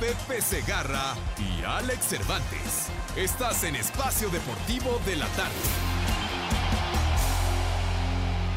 Pepe Segarra y Alex Cervantes. Estás en Espacio Deportivo de la Tarde.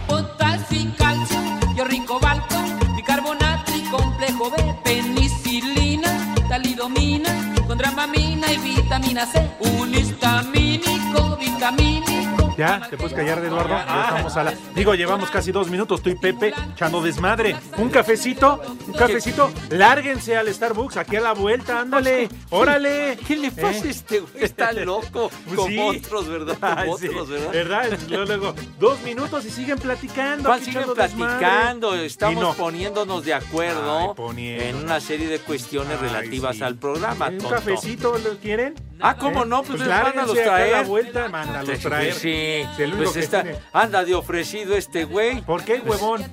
Potasio y calcio, yo ricobalto, bicarbonato y complejo B, penicilina, talidomina, con dramamina y vitamina C, un histamínico, vitamínico. Ya, te puedes callar, Eduardo. Ya estamos a la. Digo, llevamos casi dos minutos. Estoy Pepe, echando desmadre. Un cafecito, un cafecito. Lárguense al Starbucks, aquí a la vuelta, ándale. Órale. ¿Qué le pasa a ¿Eh? este güey? Está loco. Pues Con sí. otros, ¿verdad? Con sí, otros, ¿verdad? ¿verdad? Luego, dos minutos y siguen platicando. ¿Cuál siguen desmadre. platicando? Y Estamos no. poniéndonos de acuerdo Ay, poniendo. en una serie de cuestiones Ay, relativas sí. al programa. ¿Un tonto. cafecito lo quieren? Ah, ¿cómo no? Pues, Pues mándalos la traer. vuelta, mándalos traer. Sí, único pues está, anda de ofrecido este güey. ¿Por qué, huevón?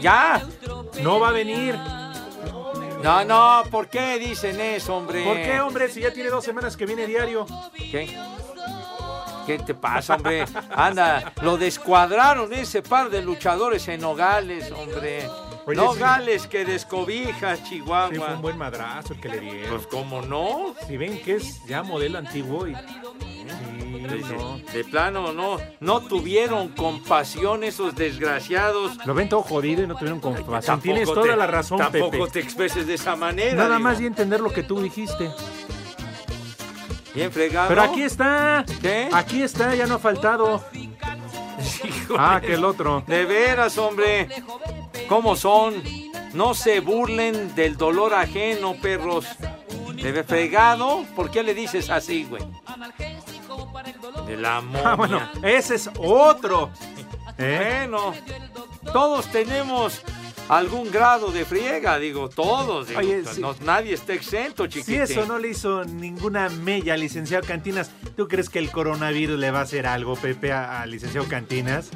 Ya. No va a venir. No, no, ¿por qué dicen eso, hombre? ¿Por qué, hombre? Si ya tiene dos semanas que viene diario. ¿Qué? ¿Qué te pasa, hombre? Anda, lo descuadraron ese par de luchadores en Nogales, hombre. Oye, Nogales que descobija Chihuahua. Sí, fue un buen madrazo el que le dieron. Pues cómo no. Si ven que es ya modelo antiguo y... Sí, De, no. de plano, no, no tuvieron compasión esos desgraciados. Lo ven todo jodido y no tuvieron compasión. Tienes te- toda la razón, Tampoco Pepe. te expreses de esa manera. Nada digo. más y entender lo que tú dijiste. Bien fregado. Pero aquí está. ¿Qué? Aquí está, ya no ha faltado. Híjole. Ah, que el otro. De veras, hombre. ¿Cómo son? No se burlen del dolor ajeno, perros. De fregado, ¿por qué le dices así, güey? De la momia. Ah, bueno, ese es otro. ¿Eh? Bueno, todos tenemos algún grado de friega, digo, todos. digo, Oye, sí. no- nadie está exento, Si chiquitín. eso no le hizo ninguna mella al licenciado Cantinas, ¿tú crees que el coronavirus le va a hacer algo, Pepe, a- al licenciado Cantinas?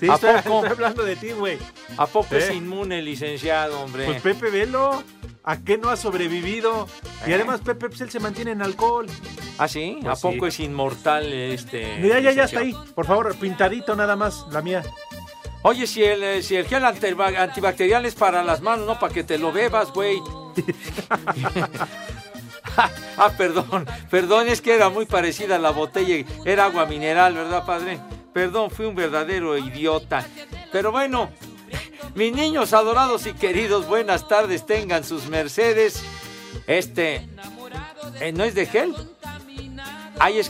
Sí, ¿A estoy, poco? estoy hablando de ti, güey. ¿A poco es ¿Eh? inmune, licenciado, hombre? Pues Pepe, velo. ¿A qué no ha sobrevivido? Y ¿Eh? además Pepe, pues él se mantiene en alcohol. ¿Ah, sí? Pues ¿A poco sí. es inmortal este? ya, ya, ya está ahí. Por favor, pintadito nada más, la mía. Oye, si el, eh, si el gel antiba- antibacterial es para las manos, no para que te lo bebas, güey. ah, perdón, perdón, es que era muy parecida a la botella. Era agua mineral, ¿verdad, padre? Perdón, fui un verdadero idiota. Pero bueno, mis niños adorados y queridos, buenas tardes, tengan sus mercedes. Este, eh, ¿no es de gel? Hay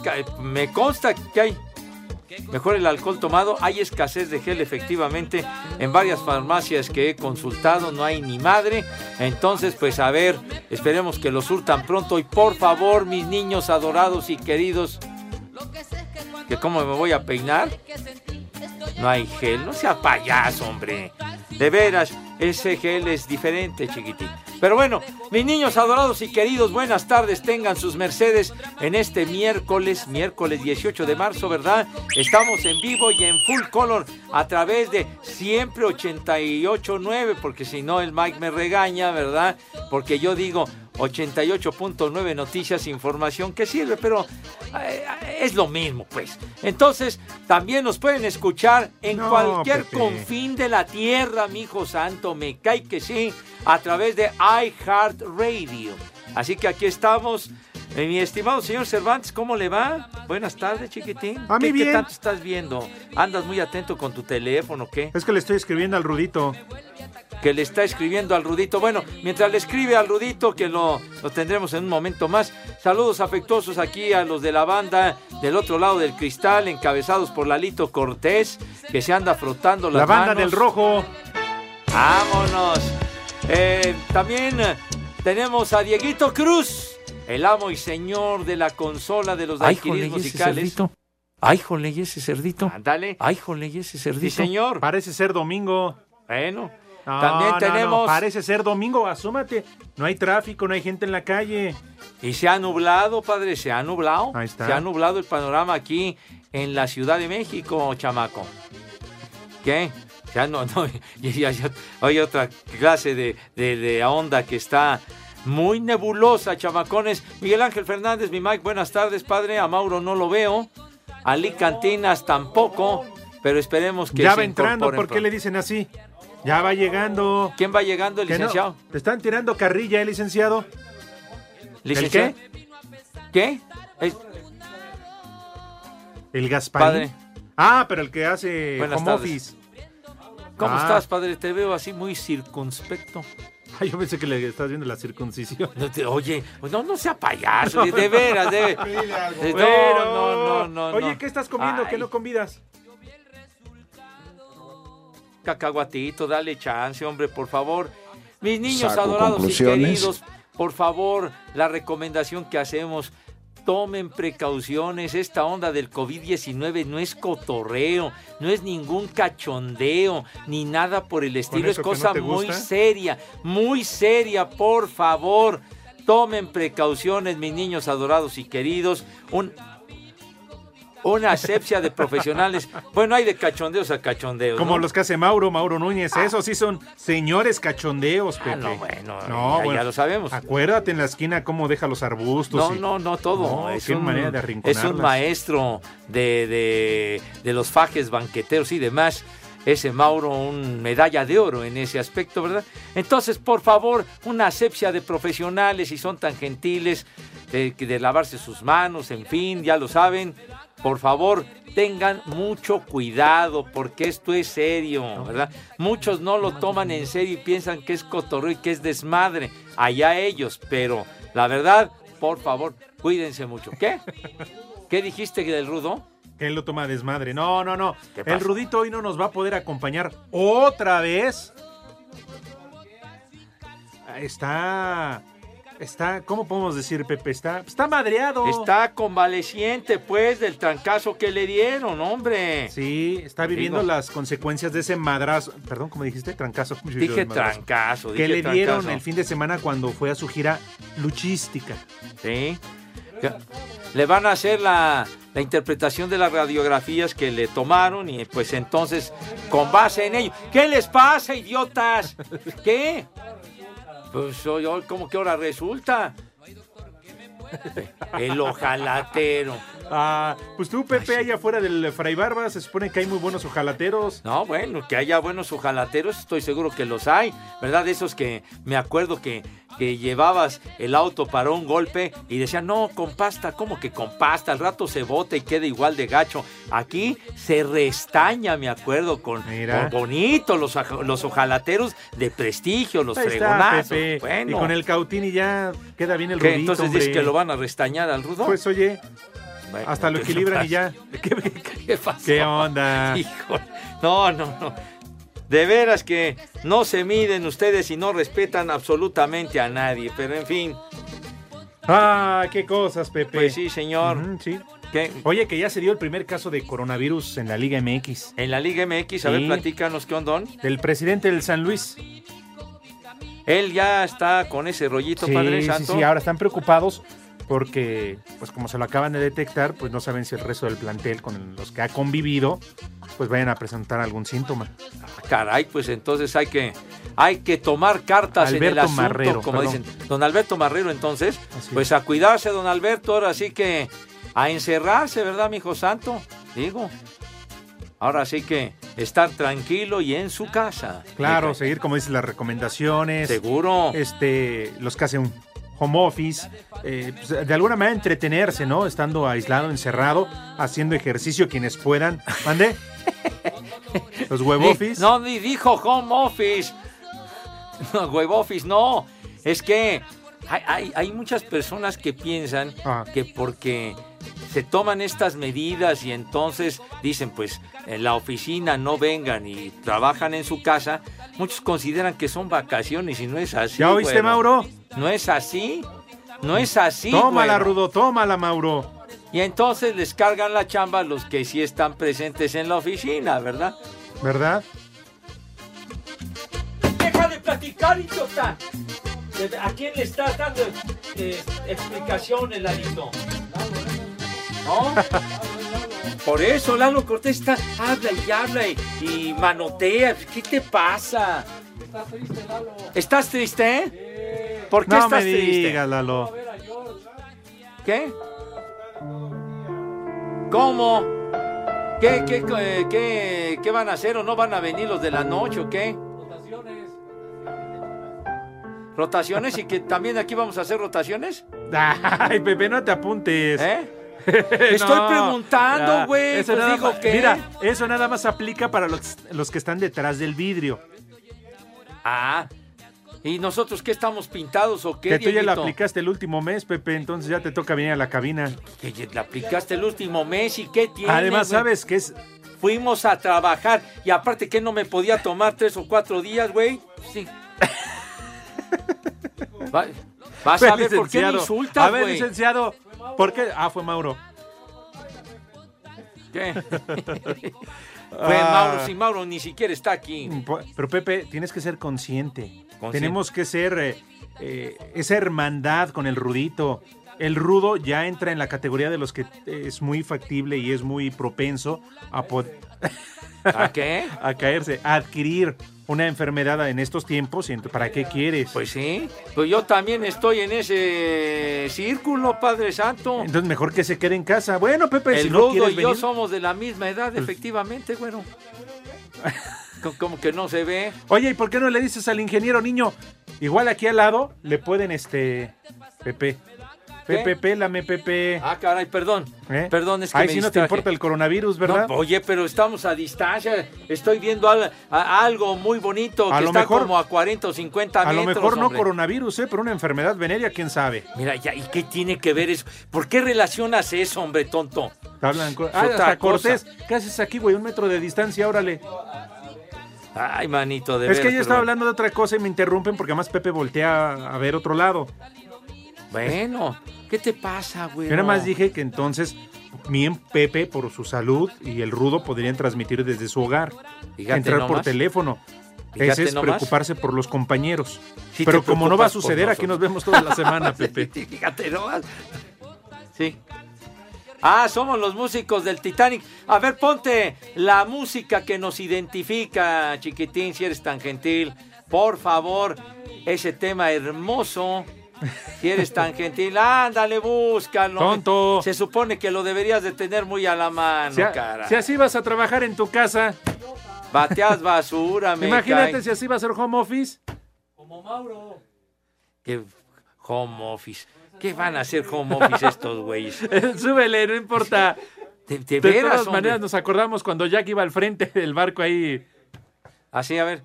me consta que hay Mejor el alcohol tomado. Hay escasez de gel efectivamente en varias farmacias que he consultado. No hay ni madre. Entonces, pues a ver, esperemos que lo surtan pronto. Y por favor, mis niños adorados y queridos, que cómo me voy a peinar. No hay gel. No sea payaso, hombre. De veras, ese gel es diferente, chiquitín. Pero bueno, mis niños adorados y queridos, buenas tardes, tengan sus mercedes en este miércoles, miércoles 18 de marzo, ¿verdad? Estamos en vivo y en full color a través de siempre 88.9, porque si no el Mike me regaña, ¿verdad? Porque yo digo 88.9 noticias, información que sirve, pero eh, es lo mismo, pues. Entonces, también nos pueden escuchar en No, cualquier Pepe. confín de la tierra, mi hijo santo, me cae que sí, a través de iHeartRadio. Así que aquí estamos. Eh, mi estimado señor Cervantes, ¿cómo le va? Buenas tardes, chiquitín. A mí ¿Qué, qué bien. tanto estás viendo? ¿Andas muy atento con tu teléfono, qué? Es que le estoy escribiendo al Rudito. que le está escribiendo al Rudito. Bueno, mientras le escribe al Rudito, que lo, lo tendremos en un momento más, saludos afectuosos aquí a los de la banda del otro lado del cristal, encabezados por Lalito Cortés, que se anda frotando las La banda manos. del rojo. ¡Vámonos! Eh, también tenemos a Dieguito Cruz, el amo y señor de la consola de los Ay, daiquiris jole, ¿y ese musicales. cerdito? Ay, jole, ¿y ese cerdito? Ándale. Ay, jole, ¿y ese cerdito? Sí, señor. Parece ser domingo. Bueno, No, también no, tenemos... no, parece ser domingo, asómate. No hay tráfico, no hay gente en la calle. Y se ha nublado, padre, se ha nublado. Ahí está. Se ha nublado el panorama aquí en la Ciudad de México, chamaco. ¿Qué? Ya no, no, ya- hay otra clase de, de- de onda que está muy nebulosa, chamacones. Miguel Ángel Fernández, mi Mike, buenas tardes, padre. A Mauro no lo veo. A Lee Cantinas tampoco. Pero esperemos que ya se va entrando, ¿por qué le dicen así? Ya va llegando. ¿Quién va llegando, el licenciado? ¿Te están tirando carrilla, eh, licenciado? ¿Licenciado? ¿Qué? El- ¿El Gasparín? Padre. Ah, pero el que hace Buenas home tardes. office. ¿Cómo Ah. estás, padre? Te veo así muy circunspecto. Ay, yo pensé que le estás viendo la circuncisión. No te- oye, no, no sea payaso, de, de veras, de, de- Pero- no, no, no, no. Oye. ¿qué estás comiendo? ¿Qué Ay, no convidas? Cacahuatito, dale chance, hombre, por favor. Mis niños Saco adorados y queridos, por favor, la recomendación que hacemos, tomen precauciones. Esta onda del COVID-19 no es cotorreo, no es ningún cachondeo, ni nada por el estilo. Es no cosa muy seria, muy seria, por favor. Tomen precauciones, mis niños adorados y queridos. Un, una asepsia de profesionales. Bueno, hay de cachondeos a cachondeos. Como ¿no? los que hace Mauro, Mauro Núñez. Esos sí son señores cachondeos, Pepe. Ah, no, bueno, No, ya, bueno. ya lo sabemos. Acuérdate en la esquina cómo deja los arbustos. No, y- no, no todo. No, es, qué un, manera de es un maestro de, de- de los fajes banqueteros y demás. Ese Mauro, un medalla de oro en ese aspecto, ¿verdad? Entonces, por favor, una asepsia de profesionales, si son tan gentiles, de, que de lavarse sus manos, en fin, ya lo saben. Por favor, tengan mucho cuidado, porque esto es serio, ¿verdad? Muchos no lo toman en serio y piensan que es cotorreo y que es desmadre. Allá ellos, pero la verdad, por favor, cuídense mucho. ¿Qué? ¿Qué dijiste del rudo? Él lo toma desmadre. No, no, no. ¿Qué El? Rudito hoy no nos va a poder acompañar otra vez. Está. Está. ¿Cómo podemos decir, Pepe? Está. Está madreado. Está convaleciente, pues, del trancazo que le dieron, hombre. Sí, está viviendo Digo- las consecuencias de ese madrazo. Perdón, ¿cómo dijiste? Trancazo. Dije Madrazo. trancazo. Que dije le dieron trancazo. el fin de semana cuando fue a su gira luchística. Sí. Le van a hacer la, la interpretación de las radiografías que le tomaron y pues entonces, con base en ello. ¿Qué les pasa, idiotas? ¿Qué? Pues hoy, hoy, ¿cómo que ahora resulta? El ojalatero. Ah, pues tú, Pepe, allá afuera del Fray Barba, se supone que hay muy buenos ojalateros. No, bueno, que haya buenos ojalateros, estoy seguro que los hay, ¿verdad? Esos que me acuerdo que, que llevabas el auto para un golpe y decían, no, con pasta, ¿cómo que con pasta? Al rato se bota y queda igual de gacho. Aquí se restaña, me acuerdo, con, bonito, los, los ojalateros de prestigio, los fregonazos. Bueno, Y con el Cautini ya queda bien el ¿qué? rudito, entonces dices que lo van a restañar al rudo. Pues oye, Bueno, hasta lo ¿qué equilibran y ya. ¿Qué, ¿Qué pasó? qué onda? Hijo, no, no, no. De veras que no se miden ustedes y no respetan absolutamente a nadie. Pero en fin, Ah, qué cosas, Pepe. pues sí, señor. Sí. Oye, que ya se dio el primer caso de coronavirus en la Liga MX. en la Liga MX, a ver, Sí. platícanos qué ondón. Del presidente del San Luis. Él ya está con ese rollito, Sí, Padre sí, Santo. sí, ahora están preocupados porque, pues como se lo acaban de detectar, pues no saben si el resto del plantel con los que ha convivido, pues vayan a presentar algún síntoma. Caray, pues entonces hay que, hay que tomar cartas en el asunto, Marrero, como perdón. dicen. Don Alberto Marrero, entonces, Así pues a cuidarse, don Alberto, ahora sí que a encerrarse, ¿verdad, mi hijo santo? Digo. Ahora sí que estar tranquilo y en su casa. Claro, seguir como dicen las recomendaciones. Seguro. Este, los que hacen home office, eh, pues, de alguna manera entretenerse, ¿no? Estando aislado, encerrado, haciendo ejercicio quienes puedan. ¿Mande? Los web office. No, ni dijo home office. No, web office, no. Es que hay, hay- hay muchas personas que piensan que porque se toman estas medidas y entonces dicen, pues en la oficina no vengan y trabajan en su casa, muchos consideran que son vacaciones y no es así. ¿Ya oíste. Mauro? No es así. No es así. tómala, güero. Rudo, tómala, Mauro. Y entonces les cargan la chamba a los que sí están presentes en la oficina, ¿verdad? ¿Verdad? Deja de platicar, idiota. ¿A quién le estás dando eh, explicaciones? ¿No? Por eso Lalo Cortés está, habla y habla y, y manotea. ¿Qué te pasa? ¿Estás triste? eh? ¿Por qué No estás me triste? digas, Lalo. ¿Qué? ¿Cómo? ¿Qué, qué, qué, qué, qué van a hacer o no van a venir los de la noche o qué? Rotaciones. ¿Rotaciones y que también aquí vamos a hacer rotaciones? Ay, Pepe, no te apuntes. ¿Eh? Estoy No, preguntando, güey. eso Pues digo que. Mira, eso nada más aplica para los, los que están detrás del vidrio. Ah. ¿Y nosotros qué estamos pintados o qué? Que tú ya la aplicaste el último mes, Pepe, entonces ya te toca venir a la cabina. Que ya la aplicaste el último mes y qué tiene. Además? ¿sabes qué es? Fuimos a trabajar y aparte que no me podía tomar tres o cuatro días, güey. Sí. Va- Vas a ver por qué me insultas, A ver, licenciado, ¿por qué? Ah, fue Mauro. ¿Qué? Fue Ah. Mauro, si Mauro ni siquiera está aquí. Pero Pepe, tienes que ser consciente. Consciente. Tenemos que ser eh, eh, esa hermandad con el rudito. El rudo ya entra en la categoría de los que es muy factible y es muy propenso a, ¿A qué? a caerse, a adquirir una enfermedad en estos tiempos. ¿Para qué quieres? Pues sí, pues yo también estoy en ese círculo, Padre Santo. Entonces mejor que se quede en casa. Bueno, Pepe, El si no quieres y yo somos de la misma edad, efectivamente, bueno. Co- Como que no se ve. Oye, ¿y por qué no le dices al ingeniero niño? Igual aquí al lado le pueden, este, Pepe. Pepe, pélame, Pepe. Ah, caray, perdón. ¿Eh? Perdón, es que me sí no te importa el coronavirus, ¿verdad? No, oye, pero estamos a distancia. Estoy viendo al- a- algo muy bonito A que lo está mejor- como a 40 o 50 a lo metros. mejor no hombre. coronavirus, ¿eh? Pero una enfermedad venérea, quién sabe. Mira, ya, ¿y qué tiene que ver eso? ¿Por qué relacionas eso, hombre tonto? Hablan Ah, hasta. Cortés. ¿Qué haces aquí, güey? Un metro de distancia, órale. Ay, manito, de es que yo estaba hablando de otra cosa y me interrumpen porque además Pepe voltea a ver otro lado. Bueno, ¿qué te pasa, güey? Yo nada más dije que entonces mi Pepe, por su salud, y el rudo podrían transmitir desde su hogar. Fíjate entrar por teléfono. Fíjate Ese es nomás. preocuparse por los compañeros. Sí Pero como no va a suceder, aquí nos vemos toda la semana, Pepe. Sí, fíjate nomás. Sí. Ah, somos los músicos del Titanic. A ver, ponte la música que nos identifica, chiquitín, si eres tan gentil. Por favor, ese tema hermoso. Si eres tan gentil, ándale, búscalo. Tonto. Se supone que lo deberías de tener muy a la mano, Si, a- cara. si así vas a trabajar en tu casa, Bateas basura, me imagínate cae. si así va a ser home office. Que home office. ¿Qué van a hacer home office estos güeyes? Súbele, no importa. De, de De veras, todas hombre. maneras nos acordamos cuando Jack iba al frente del barco ahí. Así, a ver.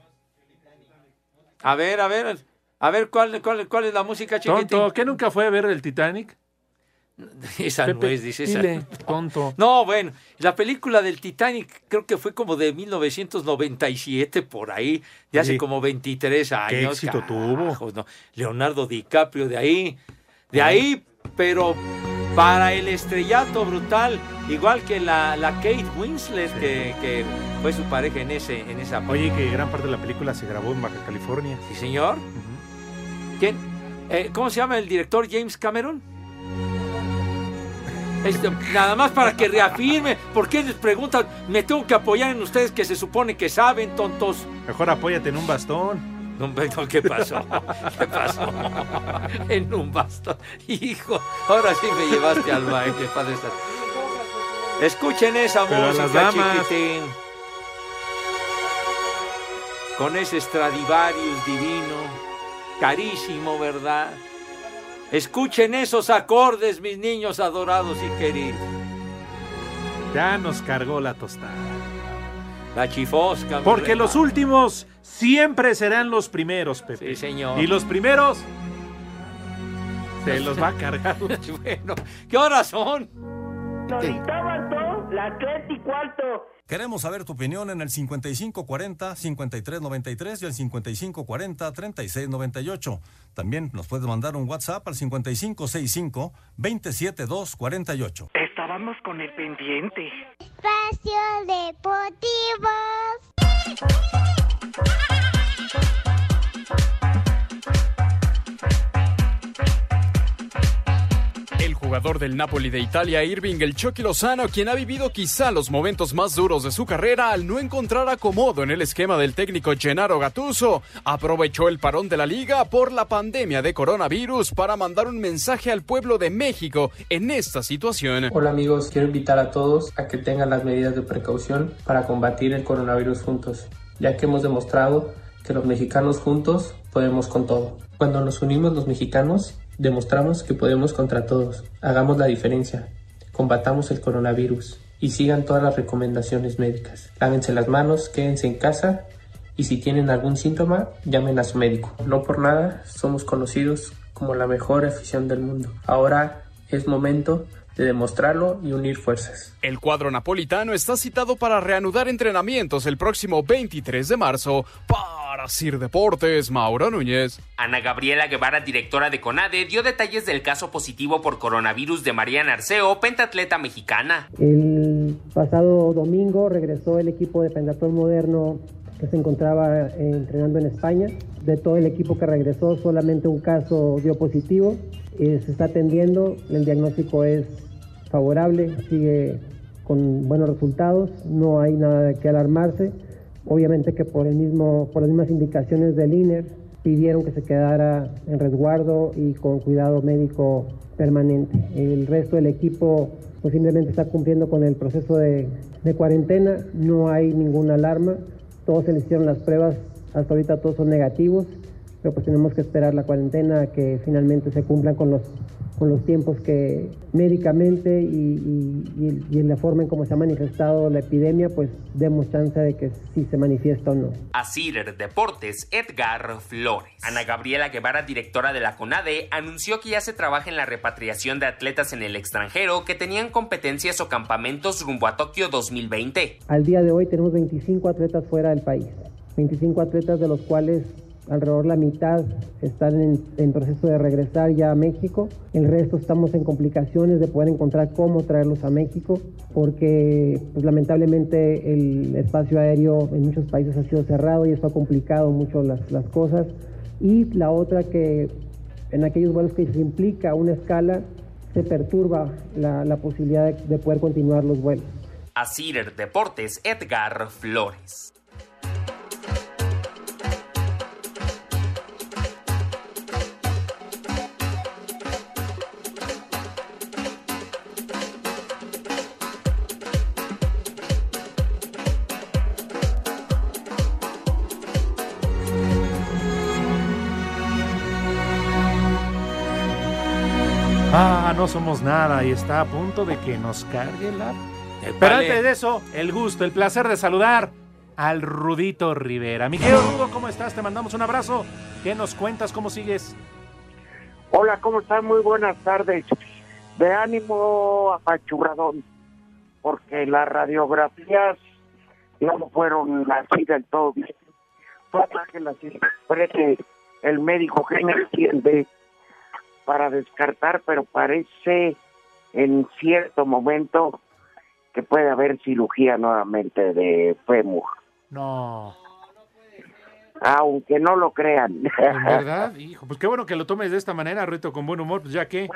A ver, a ver. A ver, ¿cuál, cuál, cuál es la música, chiquitín? Tonto, ¿qué nunca fue a ver el Titanic? Esa no es, dice esa. tonto. No, bueno, la película del Titanic creo que fue como de 1997 por ahí, de hace Sí. como 23 años. éxito Carajos, no. Leonardo DiCaprio de ahí, de ahí, pero para el estrellato brutal, igual que la, la Kate Winslet que, que fue su pareja en ese en esa Oye, que gran parte de la película se grabó en Baja California. Sí, señor. ¿Quién? Eh, ¿Cómo se llama el director James Cameron? Este, nada más para que reafirme. ¿Por qué les preguntan? Me tengo que apoyar en ustedes que se supone que saben, tontos. Mejor apóyate en un bastón. ¿Qué pasó? ¿Qué pasó? En un bastón. Hijo, ahora sí me llevaste al baile, Padre. Escuchen esa Pero música, chiquitín. Con ese Stradivarius divino, carísimo, ¿verdad? Escuchen esos acordes, mis niños adorados y queridos. Ya nos cargó la tostada. La chifosca. Porque los últimos siempre serán los primeros, Pepe. Sí, señor. Y los primeros se los va a cargar. bueno, ¿qué horas son? Tres y cuarto. Queremos saber tu opinión en el 5540-5393 y el 5540-3698. También nos puedes mandar un WhatsApp al 5565-27248. Estábamos con el pendiente. Espacio Deportivo. Jugador del Napoli de Italia, Irving El Chucky Lozano, quien ha vivido quizá los momentos más duros de su carrera al no encontrar acomodo en el esquema del técnico Gennaro Gattuso, aprovechó el parón de la liga por la pandemia de coronavirus para mandar un mensaje al pueblo de México en esta situación. Hola amigos, quiero invitar a todos a que tengan las medidas de precaución para combatir el coronavirus juntos, ya que hemos demostrado que los mexicanos juntos podemos con todo. Cuando nos unimos los mexicanos, demostramos que podemos contra todos. Hagamos la diferencia, combatamos el coronavirus y sigan todas las recomendaciones médicas. Lávense las manos, quédense en casa y si tienen algún síntoma, llamen a su médico. No por nada somos conocidos como la mejor afición del mundo. Ahora es momento de demostrarlo y unir fuerzas. El cuadro napolitano está citado para reanudar entrenamientos el próximo 23 de marzo. Para Sir Deportes, Mauro Núñez. Ana Gabriela Guevara, directora de CONADE, dio detalles del caso positivo por coronavirus de Mariana Arceo, pentatleta mexicana. El pasado domingo regresó el equipo de Pentatón Moderno que se encontraba eh, entrenando en España. De todo el equipo que regresó, solamente un caso dio positivo. Eh, se está atendiendo, el diagnóstico es favorable, sigue con buenos resultados, no hay nada qué alarmarse. Obviamente que por, el mismo, por las mismas indicaciones del INER pidieron que se quedara en resguardo y con cuidado médico permanente. El resto del equipo pues simplemente está cumpliendo con el proceso de, cuarentena, no hay ninguna alarma, todos se les hicieron las pruebas, hasta ahorita todos son negativos, pero pues tenemos que esperar la cuarentena a que finalmente se cumplan con los con los tiempos que médicamente y, en la forma en cómo se ha manifestado la epidemia, pues demos chance de que sí se manifiesta o no. Asir Deportes, Edgar Flores. Ana Gabriela Guevara, directora de la CONADE, anunció que ya se trabaja en la repatriación de atletas en el extranjero que tenían competencias o campamentos rumbo a Tokio 2020. Al día de hoy tenemos 25 atletas fuera del país, 25 atletas de los cuales alrededor la mitad están en, en proceso de regresar ya a México, el resto estamos en complicaciones de poder encontrar cómo traerlos a México, porque pues, lamentablemente el espacio aéreo en muchos países ha sido cerrado y esto ha complicado mucho las, las cosas. Y la otra que en aquellos vuelos que se implica una escala, se perturba la, la posibilidad de- de poder continuar los vuelos. Asir Deportes, Edgar Flores. No somos nada y está a punto de que nos cargue la... Pero antes de eso, el gusto, el placer de saludar al Rudito Rivera. Mi querido Rudo, ¿cómo estás? Te mandamos un abrazo. ¿Qué nos cuentas? ¿Cómo sigues? Hola, ¿cómo están? Muy buenas tardes. De ánimo apachurradón, porque las radiografías no fueron así del todo bien. Fue que las interprete el médico que me entiende para descartar, pero parece en cierto momento que puede haber cirugía nuevamente de fémur, No. aunque no lo crean. ¿En verdad? Hijo, pues qué bueno que lo tomes de esta manera, Ruito, con buen humor, pues ya que...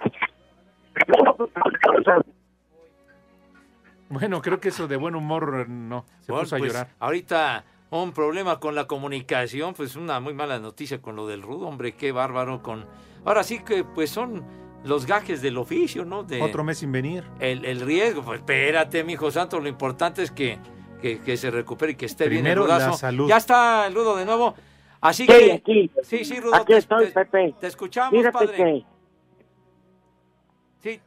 Bueno, creo que eso de buen humor no, se Bueno, puso a pues, llorar. Ahorita un problema con la comunicación, pues una muy mala noticia con lo del rudo, hombre, qué bárbaro con... Ahora sí que pues son los gajes del oficio, ¿no? De Otro mes sin venir. el, el riesgo, pues espérate, mi hijo santo, lo importante es que, que, que se recupere y que esté Primero bien el rudazo. la salud. Ya está el rudo de nuevo. Así Sí, que... aquí. Sí, sí, rudo. Aquí te- estoy, te- Pepe. Te escuchamos, Fíjate padre. que Sí,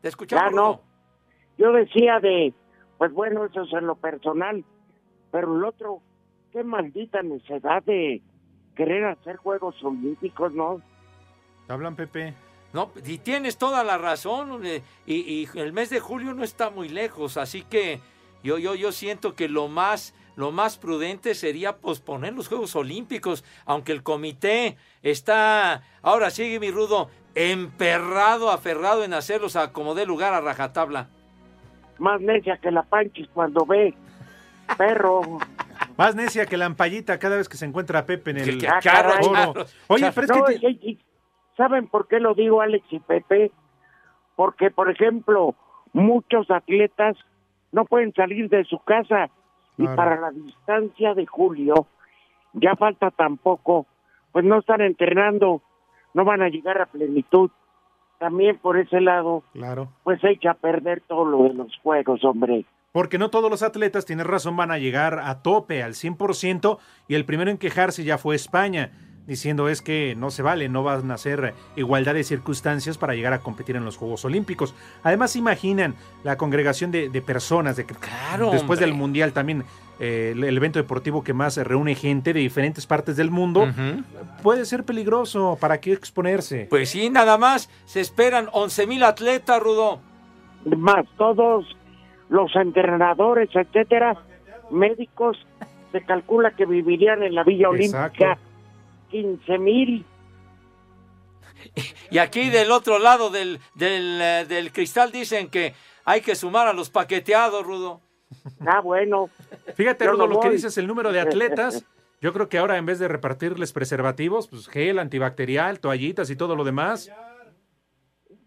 te escuchamos, Ya rudo. no. Yo decía de, pues bueno, eso es en lo personal, Pero el otro, qué maldita necesidad de querer hacer Juegos Olímpicos, ¿no? Hablan, Pepe. No, y tienes toda la razón. Y, y el mes de julio no está muy lejos, así que yo, yo, yo siento que lo más, lo más prudente sería posponer los Juegos Olímpicos, aunque el comité está, ahora sigue mi rudo, emperrado, aferrado en hacerlos a como dé lugar a rajatabla. Más necia que la Panchis cuando ve perro. Más necia que la ampallita cada vez que se encuentra a Pepe en el Ah, caray. Oye, pero es No, que... te- y- y- ¿Saben por qué lo digo, Alex y Pepe? Porque, por ejemplo, muchos atletas no pueden salir de su casa y para la distancia de julio ya falta tampoco, pues no están entrenando, no van a llegar a plenitud. También por ese lado, Claro. pues echa a perder todo lo de los juegos, hombre. Porque no todos los atletas, tienes razón, van a llegar a tope, al 100%, y el primero en quejarse ya fue España, diciendo es que no se vale, no van a hacer igualdad de circunstancias para llegar a competir en los Juegos Olímpicos. Además, imaginan la congregación de, de personas, de que después hombre. del Mundial también, eh, el, el evento deportivo que más reúne gente de diferentes partes del mundo, puede ser peligroso, ¿para qué exponerse? Pues sí, nada más, se esperan 11 mil atletas, Rudo. Más todos los entrenadores, etcétera, médicos, se calcula que vivirían en la Villa Exacto. Olímpica 15 mil. Y aquí del otro lado del, del, eh, del cristal dicen que hay que sumar a los paqueteados, Rudo. Ah, bueno. Fíjate, Yo Rudo, no lo que dices, el número de atletas. Yo creo que ahora en vez de repartirles preservativos, pues gel antibacterial, toallitas y todo lo demás.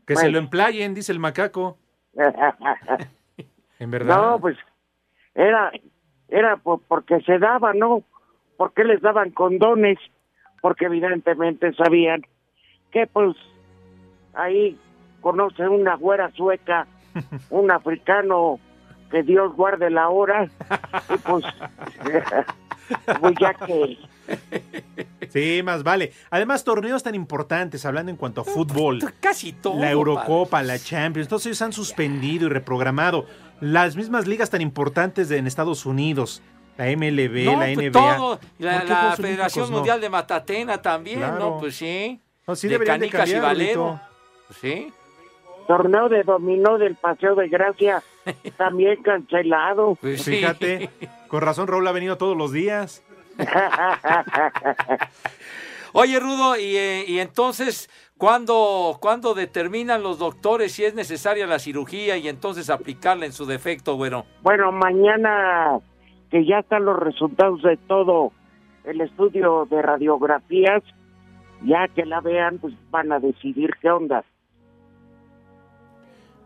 Que se lo emplayen, dice el macaco. En verdad. No, pues era, era por- porque se daba, ¿no? Porque les daban condones, porque evidentemente sabían que pues ahí conoce una güera sueca, un africano, que Dios guarde la hora, y pues, pues ya que Sí, más vale. Además, torneos tan importantes, hablando en cuanto a fútbol. Casi todo. La Eurocopa, la Champions, todos ellos han suspendido y reprogramado. Las mismas ligas tan importantes de, en Estados Unidos, la MLB, No, la pues NBA. todo. La, ¿Por qué la Juegos Federación no? Mundial de Matatena también, Claro. ¿no? Pues sí. No, sí de de Canicas y cambiar, Valero. Rudito. Pues sí. torneo de dominó del Paseo de Gracia también cancelado. Pues sí. Fíjate, con razón Raúl ha venido todos los días. Oye, Rudo, y, eh, y entonces, ¿cuándo, ¿cuándo determinan los doctores si es necesaria la cirugía y entonces aplicarla en su defecto, güero? Bueno, mañana que ya están los resultados de todo el estudio de radiografías, ya que la vean, pues van a decidir qué onda.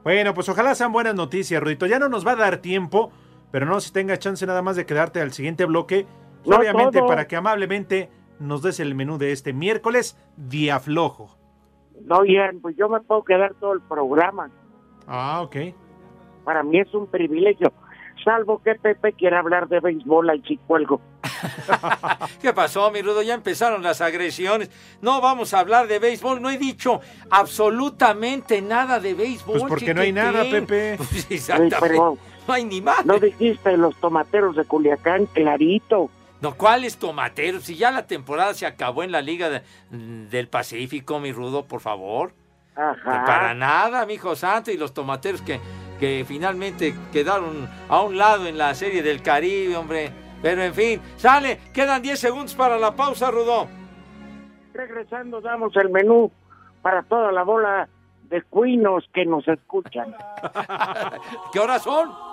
Bueno, pues ojalá sean buenas noticias, Rudito. Ya no nos va a dar tiempo, pero no si tenga chance nada más de quedarte al siguiente bloque. No obviamente, todo. para que amablemente nos des el menú de este miércoles, día flojo. No, Ian, pues yo me puedo quedar todo el programa. Ah, ok. Para mí es un privilegio. Salvo que Pepe quiera hablar de béisbol al chicuelgo. ¿Qué pasó, mi Rudo? Ya empezaron las agresiones. No vamos a hablar de béisbol. No he dicho absolutamente nada de béisbol. Pues porque no hay nada. Pepe. Pues exactamente. pero No hay ni más. no dijiste los tomateros de Culiacán, clarito. No, ¿cuáles tomateros? Si ya la temporada se acabó en la Liga de- del Pacífico, mi Rudo, por favor. Ajá. Para nada, mi hijo santo, y los tomateros que, que finalmente quedaron a un lado en la Serie del Caribe, hombre. Pero en fin, sale, quedan 10 segundos para la pausa, Rudo. Regresando damos el menú para toda la bola de cuinos que nos escuchan. ¿Qué horas son?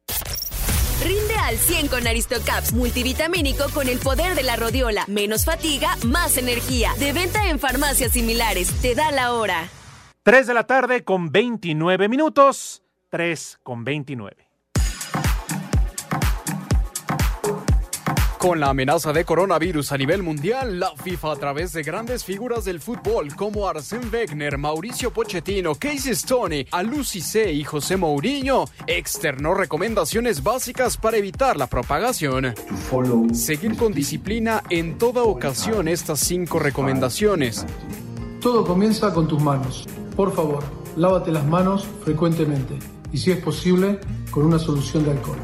Rinde al 100 con Aristocaps multivitamínico con el poder de la rodiola. Menos fatiga, más energía. De venta en farmacias similares. Te da la hora. 3 de la tarde con 29 minutos. 3 con 29. Con la amenaza de coronavirus a nivel mundial, la FIFA a través de grandes figuras del fútbol como Arsène Wenger, Mauricio Pochettino, Casey Stoney, Aluci C y José Mourinho externó recomendaciones básicas para evitar la propagación. Seguir con disciplina en toda ocasión estas cinco recomendaciones. Todo comienza con tus manos. Por favor, lávate las manos frecuentemente y si es posible, con una solución de alcohol.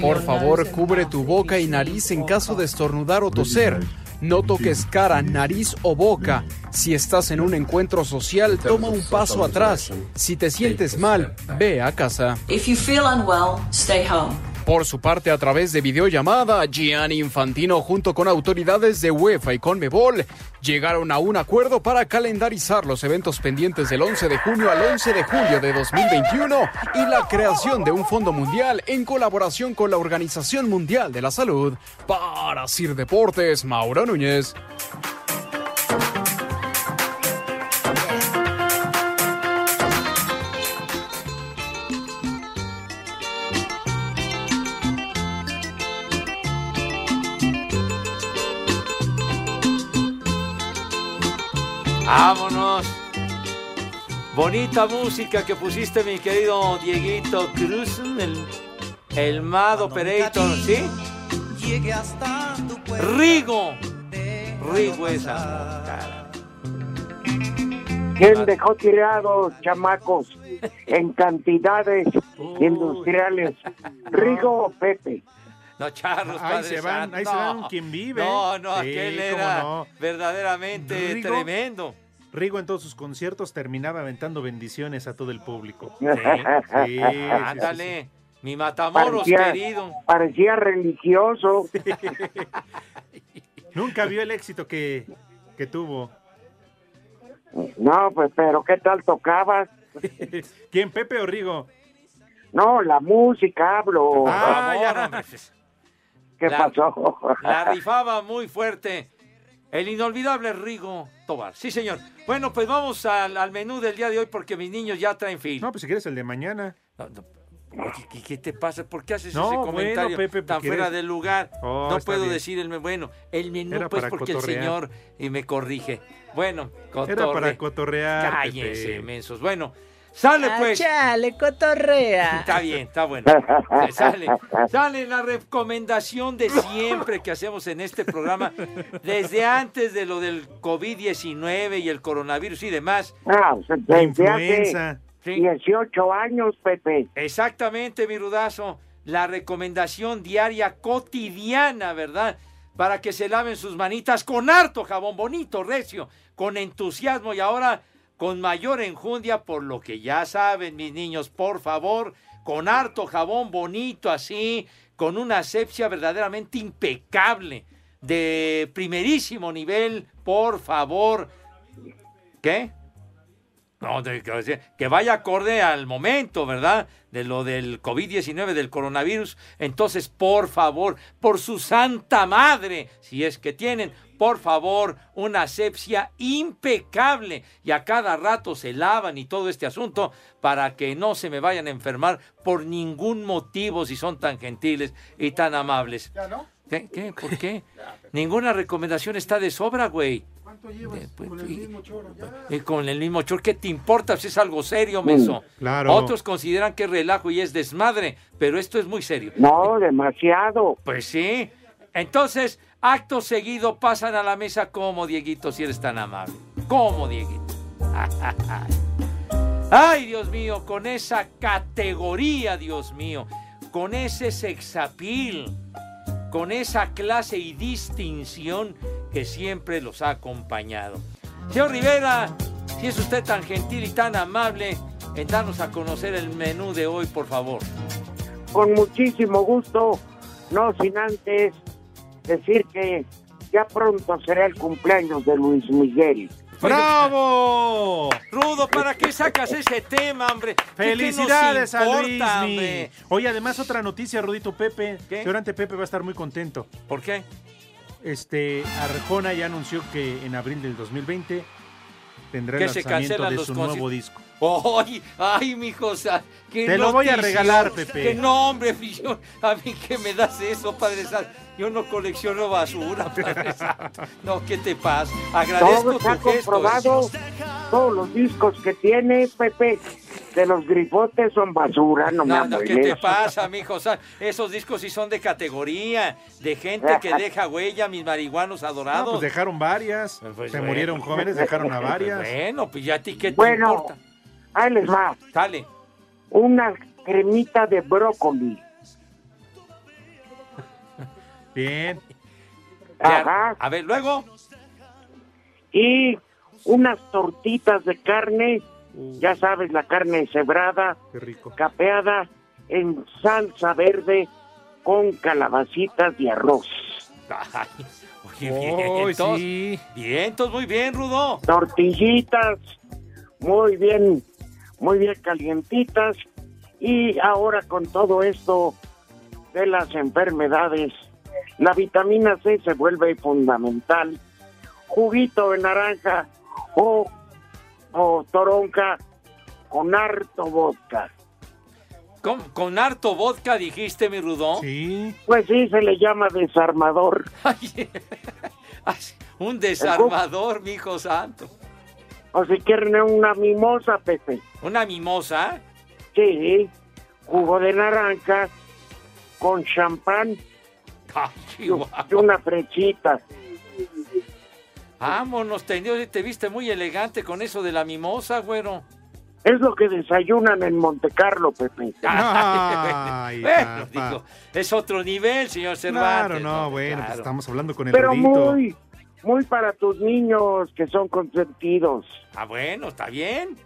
Por favor, cubre tu boca y nariz en caso de estornudar o toser. No toques cara, nariz o boca. Si estás en un encuentro social, toma un paso atrás. Si te sientes mal, ve a casa. If you feel unwell, stay home. Por su parte, a través de videollamada, Gianni Infantino junto con autoridades de UEFA y Conmebol llegaron a un acuerdo para calendarizar los eventos pendientes del 11 de junio al 11 de julio de 2021 y la creación de un fondo mundial en colaboración con la Organización Mundial de la Salud. Para Sir Deportes, Mauro Núñez. Bonita música que pusiste, mi querido Dieguito Cruz, el, el Mad Operator, ¿sí? Rigo. Rigo esa. cara. ¿Quién dejó tirados, chamacos, en cantidades industriales? ¿Rigo o Pepe? No, Charlos, Ahí Padre se van, Santo, ahí se no. van quien vive. No, no, Sí, aquel era no. verdaderamente Rigo- tremendo. Rigo en todos sus conciertos terminaba aventando bendiciones a todo el público. Sí, sí, sí, Ándale, mi Matamoros Parecía, querido. parecía religioso. Nunca vio el éxito que, que tuvo. No, pues, pero ¿qué tal tocabas? ¿Quién, Pepe o Rigo? No, la música hablo. Ah, ya, favor, hombre. ¿Qué la- pasó? La rifaba muy fuerte. El inolvidable Rigo Tobar. Sí, señor. Bueno, pues vamos al, al menú del día de hoy porque mis niños ya traen film. No, pues si quieres el de mañana. Oye, ¿qué, qué te pasa? ¿Por qué haces No, ese bueno, comentario Pepe, tan fuera eres- del lugar? Oh, no puedo bien. decir el menú. Bueno, el menú, Era pues porque el cotorrear. señor y me corrige. Bueno, Era para cotorre. cotorrear. Cállense, mensos. Bueno, sale pues. Chale, cotorrea. Está bien, está bueno. Sale, sale la recomendación de siempre que hacemos en este programa, desde antes de lo del COVID-19 y el coronavirus y demás. Ah, La influenza. 18 años, Pepe. Exactamente, mi rudazo. La recomendación diaria cotidiana, ¿verdad? Para que se laven sus manitas con harto jabón bonito, recio, con entusiasmo y ahora con mayor enjundia, por lo que ya saben, mis niños, por favor, con harto jabón bonito así, con una asepsia verdaderamente impecable, de primerísimo nivel, por favor. ¿Qué? No, de- que que vaya acorde al momento, ¿verdad? De lo del COVID-19, del coronavirus. Entonces, por favor, por su santa madre, si es que tienen, por favor, una asepsia impecable. Y a cada rato se lavan y todo este asunto para que no se me vayan a enfermar por ningún motivo si son tan gentiles y tan amables. ¿Ya no? ¿Qué? ¿Qué? ¿Por qué? Ninguna recomendación está de sobra, güey. ¿Cuánto llevas pues, con el mismo choro? Y con el mismo chor, ¿qué te importa si es algo serio, menso? claro. Otros consideran que es relajo y es desmadre, pero esto es muy serio. No, demasiado. Pues sí. Entonces, acto seguido pasan a la mesa como Dieguito, si eres tan amable. Como Dieguito. Ay, Dios mío, con esa categoría, Dios mío, con ese sexapil, con esa clase y distinción que siempre los ha acompañado. Señor Rivera, si es usted tan gentil y tan amable en darnos a conocer el menú de hoy, por favor. Con muchísimo gusto, no sin antes decir que ya pronto será el cumpleaños de Luis Miguel. ¡Bravo! Rudo, ¿para qué sacas ese tema, hombre? ¿Qué- qué nos ¡Felicidades a Luismi! hombre? Oye, además otra noticia, Rudito Pepe. ¿Qué? Seguramente Pepe va a estar muy contento. ¿Por qué? Este, Arjona ya anunció que en abril del 2020 tendrá el se lanzamiento cancelan de su nuevo disco. ¡Ay, ay, mijo! o sea, qué Te lo voy a regalar, Pepe. Que no, hombre, yo- a mí que me das eso, Padre Santo. Yo no colecciono basura, Padre Santo. No, ¿qué te pasa? Agradezco Todo está tu gesto. comprobado. Todos los discos que tiene Pepe de los grifotes son basura, no, me No, no, ¿qué te pasa, mijo? O sea, esos discos sí son de categoría, de gente que deja huella, mis marihuanos adorados. No, pues dejaron varias. Pues Se bueno. murieron jóvenes, dejaron a varias. Bueno, pues ya a ti qué te Bueno, importa. ahí les va. Dale. Una cremita de brócoli. Bien. Ajá. A ver, luego. Y unas tortitas de carne, ya sabes, la carne cebrada, Qué rico. capeada en salsa verde con calabacitas y arroz. Ay, oye, bien, Uy, entonces, sí. bien, entonces muy bien, Rudo. Tortillitas, muy bien, muy bien calientitas. Y ahora con todo esto de las enfermedades, la vitamina C se vuelve fundamental. Juguito de naranja o, o toronca con harto vodka. Con, con harto vodka dijiste, mi Rudo. Sí. Pues sí, se le llama desarmador. Ay, un desarmador, mi hijo santo. O si quieren una mimosa, Pepe. ¿Una mimosa? Sí, jugo de naranja con champán Y chihuahua. y una frechita. Vámonos, tendido, te viste muy elegante con eso de la mimosa, güero. Es lo que desayunan en Monte Carlo, Pepe. Ay, bueno, digo, es otro nivel, señor Cervantes. Claro, no, bueno, pues estamos hablando con el Pero muy, muy para tus niños que son consentidos. Ah, bueno, está bien.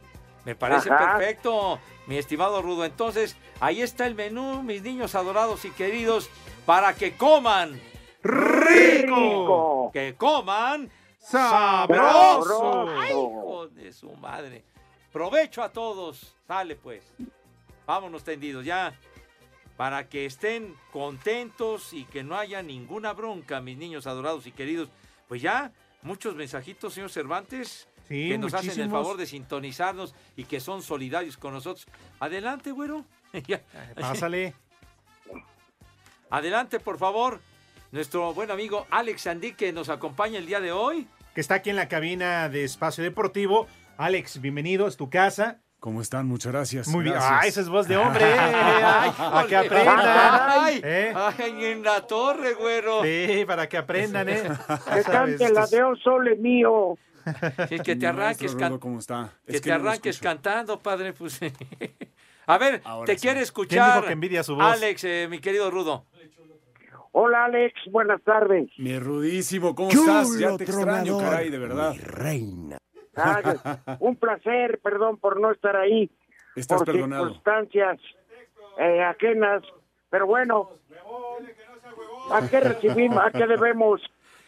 Me parece Ajá. perfecto, mi estimado Rudo. Entonces, ahí está el menú, mis niños adorados y queridos, para que coman ¡Rico! que coman ¡Sabroso! Sabroso. Ay, hijo de su madre. Provecho a todos. Sale pues. Vámonos tendidos ya. Para que estén contentos y que no haya ninguna bronca, mis niños adorados y queridos. Pues ya, muchos mensajitos, señor Cervantes, Sí, que nos hacen el favor de sintonizarnos y que son solidarios con nosotros. Adelante, güero. Pásale. Adelante, por favor. Nuestro buen amigo Alex Andy, que nos acompaña el día de hoy. Que está aquí en la cabina de Espacio Deportivo. Alex, bienvenido, es tu casa. ¿Cómo están? Muchas gracias. Muy bien. Gracias. Ah, esa es voz de hombre. Ay, para que aprendan. Ay, ¿eh? ay, en la torre, güero. Sí, para que aprendan, ¿eh? Que cante la de O Sole Mío. Es que te arranques, Maestro que te no arranques cantando, padre. Pues. A ver, Ahora te sí. quiere ¿Quién escuchar. dijo que envidia su voz? Alex, eh, mi querido Rudo. Hola, Alex. Buenas tardes. Mi Rudísimo, ¿cómo Chulo estás? Ya te extraño, tronador, caray, de verdad. mi reina. Ah, un placer, perdón por no estar ahí. Estás por perdonado. circunstancias eh, ajenas. Pero bueno, ¿a qué recibimos, a qué debemos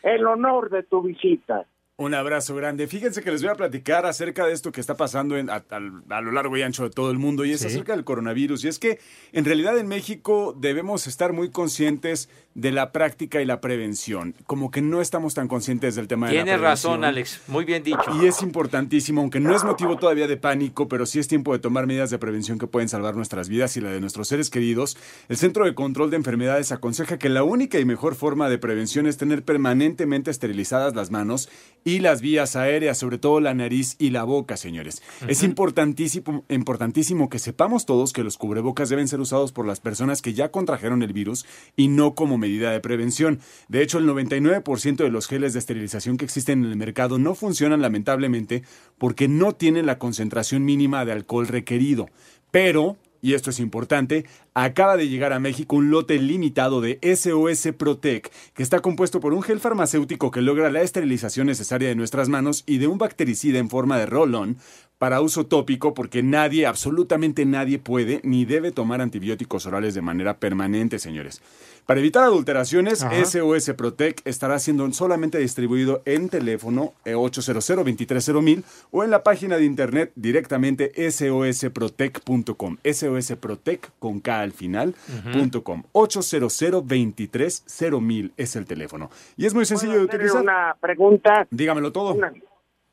el honor de tu visita? Un abrazo grande. Fíjense que les voy a platicar acerca de esto que está pasando en- a, a lo largo y ancho de todo el mundo y es Sí. acerca del coronavirus. Y es que en realidad en México debemos estar muy conscientes de la práctica y la prevención. Como que no estamos tan conscientes del tema de la Tienes prevención. razón, Alex. Muy bien dicho. Y es importantísimo, aunque no es motivo todavía de pánico, pero sí es tiempo de tomar medidas de prevención que pueden salvar nuestras vidas y la de nuestros seres queridos. El Centro de Control de Enfermedades aconseja que la única y mejor forma de prevención es tener permanentemente esterilizadas las manos y las vías aéreas, sobre todo la nariz y la boca, señores. Es importantísimo, importantísimo que sepamos todos que los cubrebocas deben ser usados por las personas que ya contrajeron el virus y no como medida de prevención. De hecho, el 99% de los geles de esterilización que existen en el mercado no funcionan lamentablemente porque no tienen la concentración mínima de alcohol requerido. Pero, y esto es importante, acaba de llegar a México un lote limitado de SOS Protec, que está compuesto por un gel farmacéutico que logra la esterilización necesaria de nuestras manos y de un bactericida en forma de roll-on para uso tópico porque nadie, absolutamente nadie puede ni debe tomar antibióticos orales de manera permanente, señores. Para evitar adulteraciones, Ajá. SOS Protec estará siendo solamente distribuido en teléfono eh, 800-230-1000 o en la página de internet directamente sosprotec.com. SOSprotec con K al final, punto com. 800-230-1000 es el teléfono. Y es muy sencillo de utilizar. una pregunta, Dígamelo todo. una,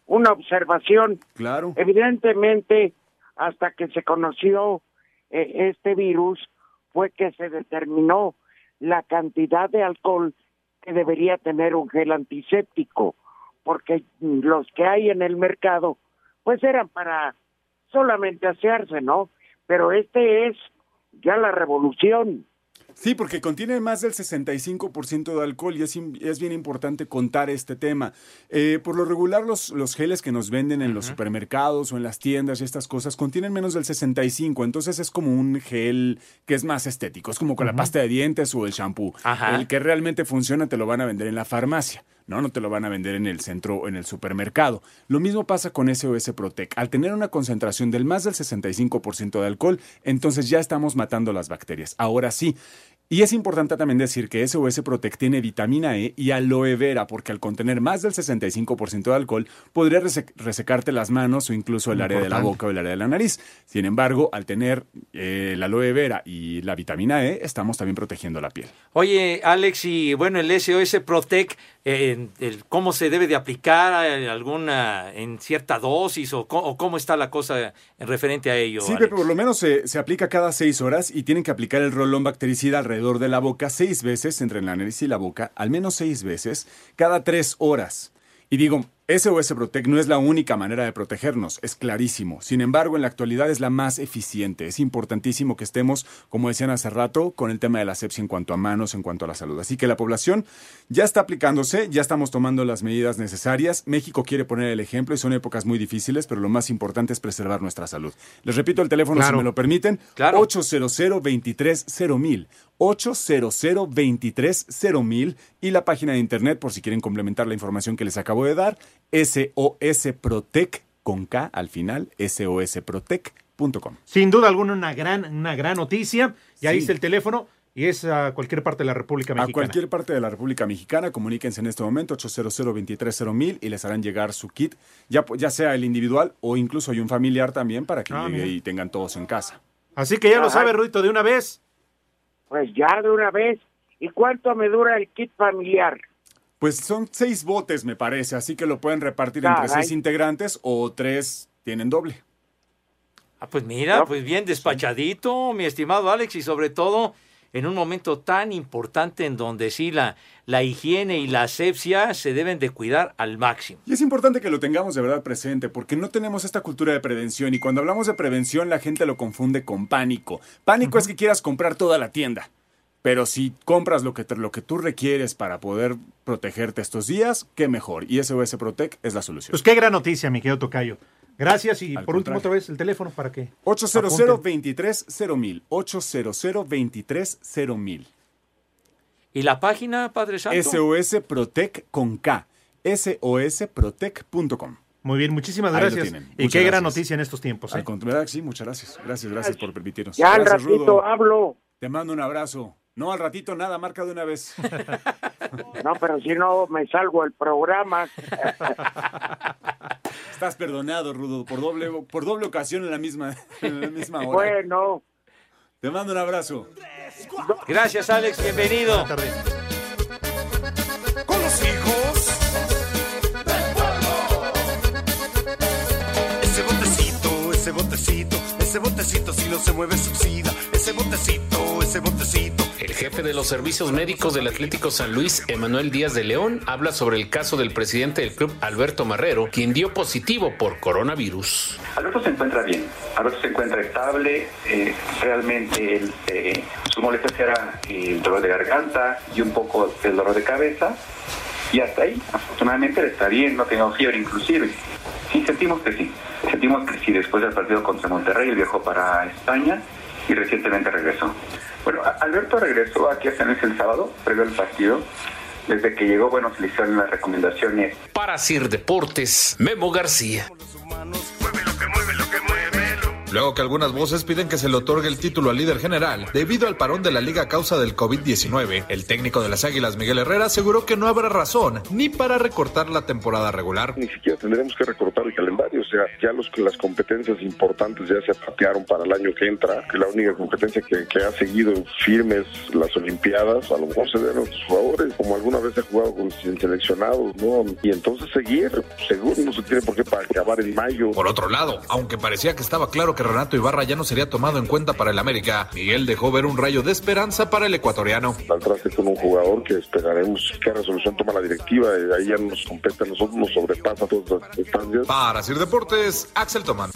una observación. Claro. Evidentemente, hasta que se conoció eh, este virus, fue que se determinó la cantidad de alcohol que debería tener un gel antiséptico, porque los que hay en el mercado, pues eran para solamente asearse, ¿no? Pero este es ya la revolución. Sí, porque contiene más del 65% de alcohol y es, es, bien importante contar este tema. Eh, por lo regular, los, los geles que nos venden en los supermercados o en las tiendas y estas cosas contienen menos del 65%, entonces es como un gel que es más estético, es como con la pasta de dientes o el shampoo. El que realmente funciona te lo van a vender en la farmacia. No, no te lo van a vender en el centro o en el supermercado. Lo mismo pasa con SOS Protec. Al tener una concentración del más del 65% de alcohol, entonces ya estamos matando las bacterias. Ahora sí, y es importante también decir que SOS Protect tiene vitamina E y aloe vera, porque al contener más del 65% de alcohol, podría resecarte las manos o incluso el área de la boca o el área de la nariz. Sin embargo, al tener eh, el aloe vera y la vitamina E, estamos también protegiendo la piel. Oye, Alex, y bueno, el SOS Protect, eh, ¿cómo se debe de aplicar? ¿Alguna en cierta dosis o, cómo está la cosa en referente a ello? Sí, pero por lo menos se, se aplica cada seis horas y tienen que aplicar el rolón bactericida alrededor de la boca seis veces entre la nariz y la boca, al menos seis veces, cada tres horas. Y digo, SOS Protect no es la única manera de protegernos, es clarísimo. Sin embargo, en la actualidad es la más eficiente. Es importantísimo que estemos, como decían hace rato, con el tema de la sepsia en cuanto a manos, en cuanto a la salud. Así que la población ya está aplicándose, ya estamos tomando las medidas necesarias. México quiere poner el ejemplo y son épocas muy difíciles, pero lo más importante es preservar nuestra salud. Les repito el teléfono si me lo permiten. Claro. 800 23 800 23 y la página de internet por si quieren complementar la información que les acabo de dar SOS Protec con K al final, sosprotec.com. Sin duda alguna, una gran, una gran noticia. Ya dice el teléfono. Y es a cualquier parte de la República Mexicana. A cualquier parte de la República Mexicana, comuníquense en este momento 800 230 y les harán llegar su kit, ya, ya sea el individual o incluso hay un familiar también para que ah, llegue y tengan todos en casa. Así que ya lo sabe, Rudito, de una vez. Pues ya de una vez. ¿Y cuánto me dura el kit familiar? Pues son seis botes, me parece, así que lo pueden repartir entre seis integrantes o tres tienen doble. Ah, pues mira, pues bien despachadito, mi estimado Alex, y sobre todo en un momento tan importante en donde sí la, la higiene y la asepsia se deben de cuidar al máximo. Y es importante que lo tengamos de verdad presente, porque no tenemos esta cultura de prevención, y cuando hablamos de prevención la gente lo confunde con pánico. Pánico es que quieras comprar toda la tienda. Pero si compras lo que, lo que tú requieres para poder protegerte estos días, qué mejor. Y SOS Protec es la solución. Pues qué gran noticia, mi querido Tocayo. Gracias y por último otra vez el teléfono para que 800 230 800 mil ¿Y la página, Padre Santo? SOS Protec con K. SOSprotec.com. Muy bien, muchísimas gracias. Y qué gran noticia en estos tiempos. Al ¿eh? sí, muchas gracias. Gracias, gracias por permitirnos. Ya al ratito hablo. Te mando un abrazo. No, al ratito nada, marca de una vez. No, pero si no me salgo el programa. Estás perdonado, Rudo, por doble, por doble ocasión en la misma, en la misma hora. Bueno. Te mando un abrazo. Gracias, Alex. Bienvenido. Con los hijos del pueblo. Ese botecito, ese botecito, ese botecito si no se mueve subsida. Ese botecito, ese botecito el jefe de los servicios médicos del Atlético San Luis, Emanuel Díaz de León, habla sobre el caso del presidente del club, Alberto Marrero, quien dio positivo por coronavirus. Alberto se encuentra bien, Alberto se encuentra estable, eh, realmente eh, su molestia era el dolor de garganta y un poco el dolor de cabeza, y hasta ahí, afortunadamente está bien, no tengo fiebre inclusive. Sí, sentimos que sí, sentimos que sí, después del partido contra Monterrey, él viajó para España y recientemente regresó. Bueno, Alberto regresó aquí a San Luis el sábado, previo al partido. Desde que llegó, bueno, se le hicieron las recomendaciones. Para Sir Deportes, Memo García. Luego que algunas voces piden que se le otorgue el título al líder general debido al parón de la liga a causa del COVID-19, el técnico de las Águilas, Miguel Herrera, aseguró que no habrá razón ni para recortar la temporada regular. Ni siquiera tendremos que recortar el calendario, o sea, ya los, las competencias importantes ya se patearon para el año que entra, que la única competencia que, ha seguido firmes las Olimpiadas, a lo mejor se den otros favores, como alguna vez ha jugado con seleccionados, ¿no? Y entonces seguir, seguro no se tiene por qué para acabar en mayo. Por otro lado, aunque parecía que estaba claro que Renato Ibarra ya no sería tomado en cuenta para el América. Miguel dejó ver un rayo de esperanza para el ecuatoriano. Al traste con un jugador que esperaremos qué resolución toma la directiva. y ahí ya nos compete a nosotros, nos sobrepasa todas las instancias. Para Sir Deportes, Axel Tomán.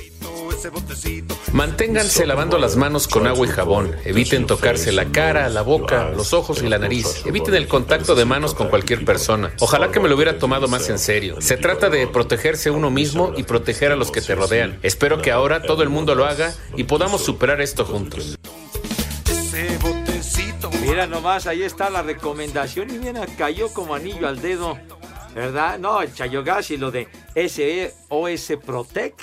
Manténganse lavando las manos con agua y jabón. Eviten tocarse la cara, la boca, los ojos y la nariz. Eviten el contacto de manos con cualquier persona. Ojalá que me lo hubiera tomado más en serio. Se trata de protegerse uno mismo y proteger a los que te rodean. Espero que ahora todo el mundo lo haga y podamos superar esto juntos. Mira nomás, ahí está la recomendación y mira, cayó como anillo al dedo. ¿Verdad? No, el Chayogas y lo de SOS Protec.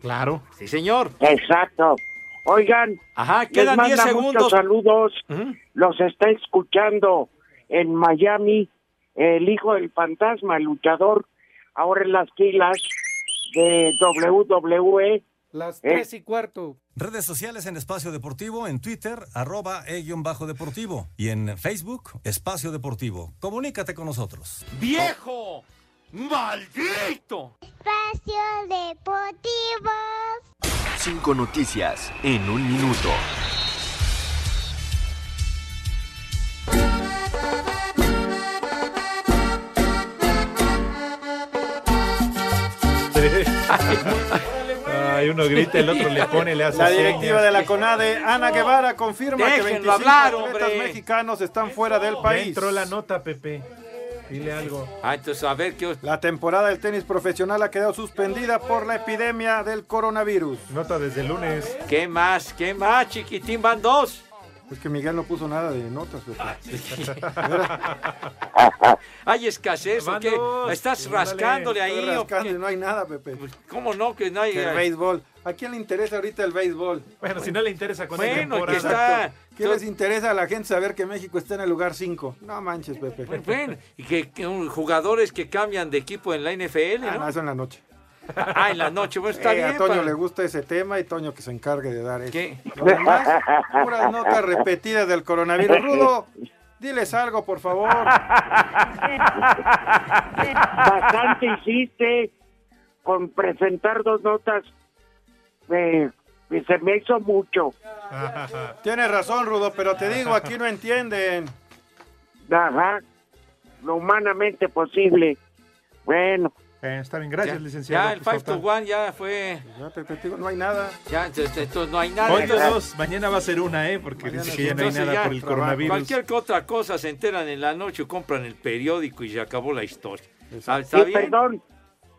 Claro. Sí, señor. Exacto. Oigan, Ajá, les quedan 10 manda segundos. muchos saludos. Los está escuchando en Miami el hijo del fantasma, el luchador, ahora en las filas de WWE. Las Eh. tres y cuarto. Redes sociales en Espacio Deportivo, en Twitter, arroba e-bajo deportivo. Y en Facebook, Espacio Deportivo. Comunícate con nosotros. ¡Viejo! ¡Maldito! Espacio Deportivo. Cinco noticias en un minuto. Ay, uno grita, el otro le pone, le hace La directiva señas. de la CONADE, Ana Guevara, confirma que Déjenlo 25 hablar, atletas hombre. mexicanos están fuera del Ya país. entró la nota, Pepe. Dile algo. Ah, entonces a ver qué. La temporada del tenis profesional ha quedado suspendida por la epidemia del coronavirus. Nota desde el lunes. ¿Qué más? ¿Qué más, chiquitín? Van dos. Es que Miguel no puso nada de notas. Pepe. ¿Hay escasez o qué? ¿Estás rascándole estoy ahí? o rascando qué? y no hay nada, Pepe. ¿Cómo no? Que no hay. El béisbol. ¿A quién le interesa ahorita el béisbol? Bueno, si no le interesa hay Bueno, que está-. ¿Qué les interesa a la gente saber que México está en el lugar 5? No manches, Pepe. Bueno, y que, que un- jugadores que cambian de equipo en la NFL, Ah, ¿no? no, eso en la noche. Ah, en la noche, bueno, está Eh, bien. a Toño para- le gusta ese tema y Toño que se encargue de dar eso. ¿Qué? Lo demás, puras notas repetidas del coronavirus. Rudo, diles algo, por favor. Bastante hiciste con presentar dos notas. Eh, y se me hizo mucho. Tienes razón, Rudo, pero te digo, aquí no entienden. Ajá. Lo humanamente posible. Bueno. Eh, está bien, gracias, Ya, licenciado. ya el Pues, 5 to total. 1 ya fue. Ya, Pepe, te digo, no hay nada. Ya, entonces, entonces no hay nada. Hoy dos, mañana va a ser una, ¿eh? Porque dice que ya no hay nada ya, por el trabajo. coronavirus. Cualquier otra cosa se enteran en la noche, compran el periódico y se acabó la historia. Ah, ¿Está Sí, bien? perdón,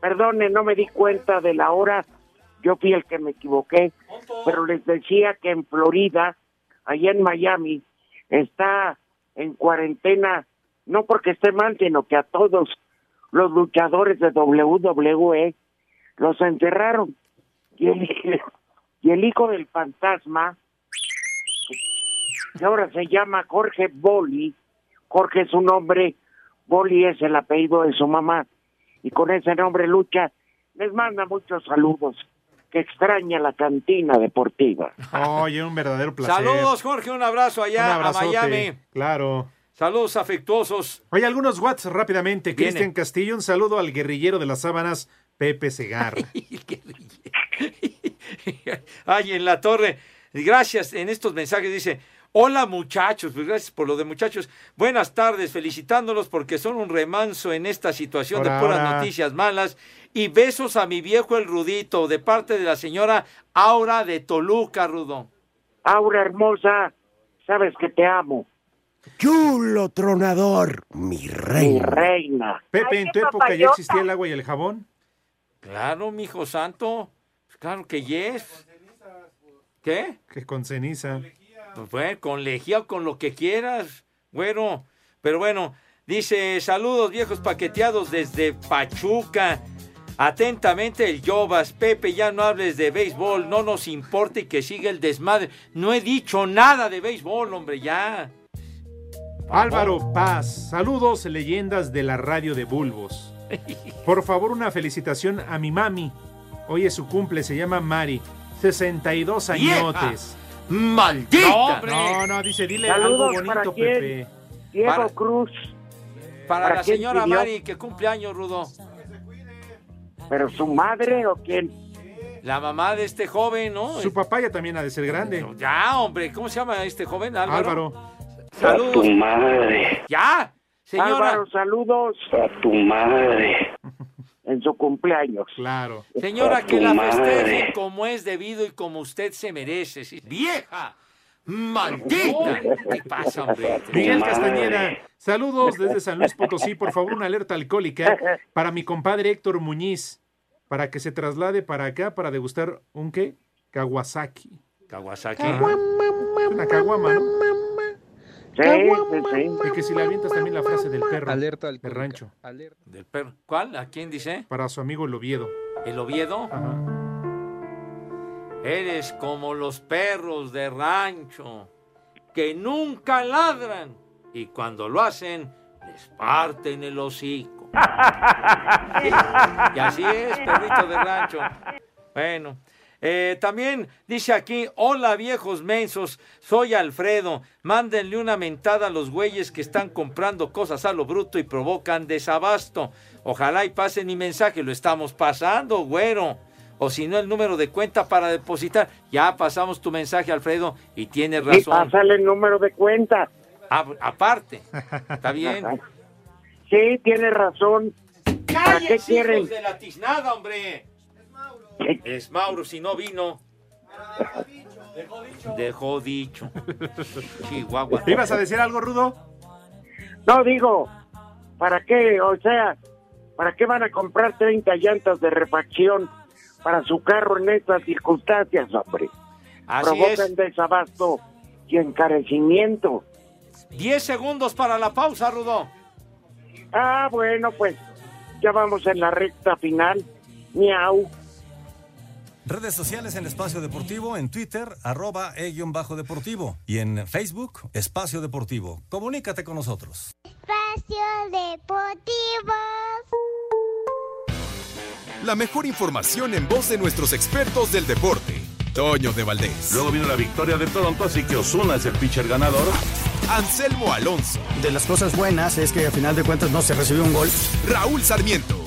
perdone, no me di cuenta de la hora. Yo fui el que me equivoqué, pero les decía que en Florida, allá en Miami, está en cuarentena, no porque esté mal, sino que a todos los luchadores de WWE los enterraron. Y el, y el hijo del fantasma, que ahora se llama Jorge Boli, Jorge es su nombre, Boli es el apellido de su mamá, y con ese nombre lucha, les manda muchos saludos, que extraña la cantina deportiva. Oye, un verdadero placer. Saludos, Jorge, un abrazo Un allá a Miami. Claro. Saludos afectuosos. Oye, algunos WhatsApp rápidamente. Cristian Castillo, un saludo al guerrillero de las sábanas, Pepe Segarra. Ay, en la torre. Gracias en estos mensajes dice, hola muchachos, pues gracias por lo de muchachos. Buenas tardes, felicitándolos porque son un remanso en esta situación de puras noticias malas. Y besos a mi viejo el Rudito de parte de la señora Aura de Toluca, Rudo. Aura hermosa, sabes que te amo. Chulo tronador, mi Mi reina. reina. Pepe, ¿en tu época ya existía el agua y el jabón? Claro, mi hijo santo. Claro que yes. ¿Qué? Que con ceniza. Pues bueno, con lejía o con lo que quieras, bueno. Pero bueno, dice, saludos viejos paqueteados desde Pachuca. Atentamente el Yobas, Pepe, ya no hables de béisbol, no nos importa y que siga el desmadre. No he dicho nada de béisbol, hombre, ya. Álvaro Paz, saludos leyendas de la radio de Bulbos. Por favor, una felicitación a mi mami. Hoy es su cumple, se llama Mari. 62 ¡Vieja! añotes. ¡Maldita! No, hombre. no, no, dice, dile Saludos algo bonito. Pepe. Diego Para- Cruz, Para ¿Para la señora pidió? Mari, que cumple años, Rudo. pero su madre o quién? La mamá de este joven, ¿no? Su papá ya también ha de ser grande. Ya, hombre, ¿cómo se llama este joven? Álvaro. Álvaro. Saludos. tu madre. Ya, señora. Álvaro, saludos. A tu madre. En su cumpleaños. Claro. Señora, A que la festeje como es debido y como usted se merece. ¿sí? ¡Vieja! ¡Maldita! ¿Qué pasa, hombre? Miguel Castañeda, saludos desde San Luis Potosí. Por favor, una alerta alcohólica para mi compadre Héctor Muñiz, para que se traslade para acá para degustar un qué? Kawasaki. Kawasaki. Una caguama, ¿no? Sí, sí, sí. Y que si le avientas también la frase del perro. Alerta del rancho. Del perro. ¿Cuál? ¿A quién dice? Para su amigo el Oviedo. ¿El Oviedo? Eres como los perros de rancho que nunca ladran y cuando lo hacen les parten el hocico. y así es, perrito de rancho. Bueno, eh, también dice aquí, hola viejos mensos, soy Alfredo, mándenle una mentada a los güeyes que están comprando cosas a lo bruto y provocan desabasto. Ojalá y pasen mi mensaje, lo estamos pasando, güero. O si no, el número de cuenta para depositar. Ya pasamos tu mensaje, Alfredo, y tienes Y razón. pásale el número de cuenta. Ah, aparte, está bien. Sí, tiene razón. ¿Para qué ¡Cállense, quieren? hijos de la tiznada, hombre! Es Mauro, si no vino. Dejó dicho. Chihuahua. ¿Te ibas a decir algo, Rudo? No, digo, ¿para qué? O sea, ¿para qué van a comprar 30 llantas de refacción para su carro en estas circunstancias, hombre? Así Provocan es. desabasto y encarecimiento. 10 segundos para la pausa, Rudo. Ah, bueno, pues ya vamos en la recta final. Miau. Redes sociales en Espacio Deportivo, en Twitter, arroba e-deportivo. Y en Facebook, Espacio Deportivo. Comunícate con nosotros. Espacio Deportivo. La mejor información en voz de nuestros expertos del deporte. Toño de Valdés. Luego vino la victoria de Toronto, así que Osuna es el pitcher ganador. Anselmo Alonso. De las cosas buenas es que a final de cuentas no se recibió un gol. Raúl Sarmiento.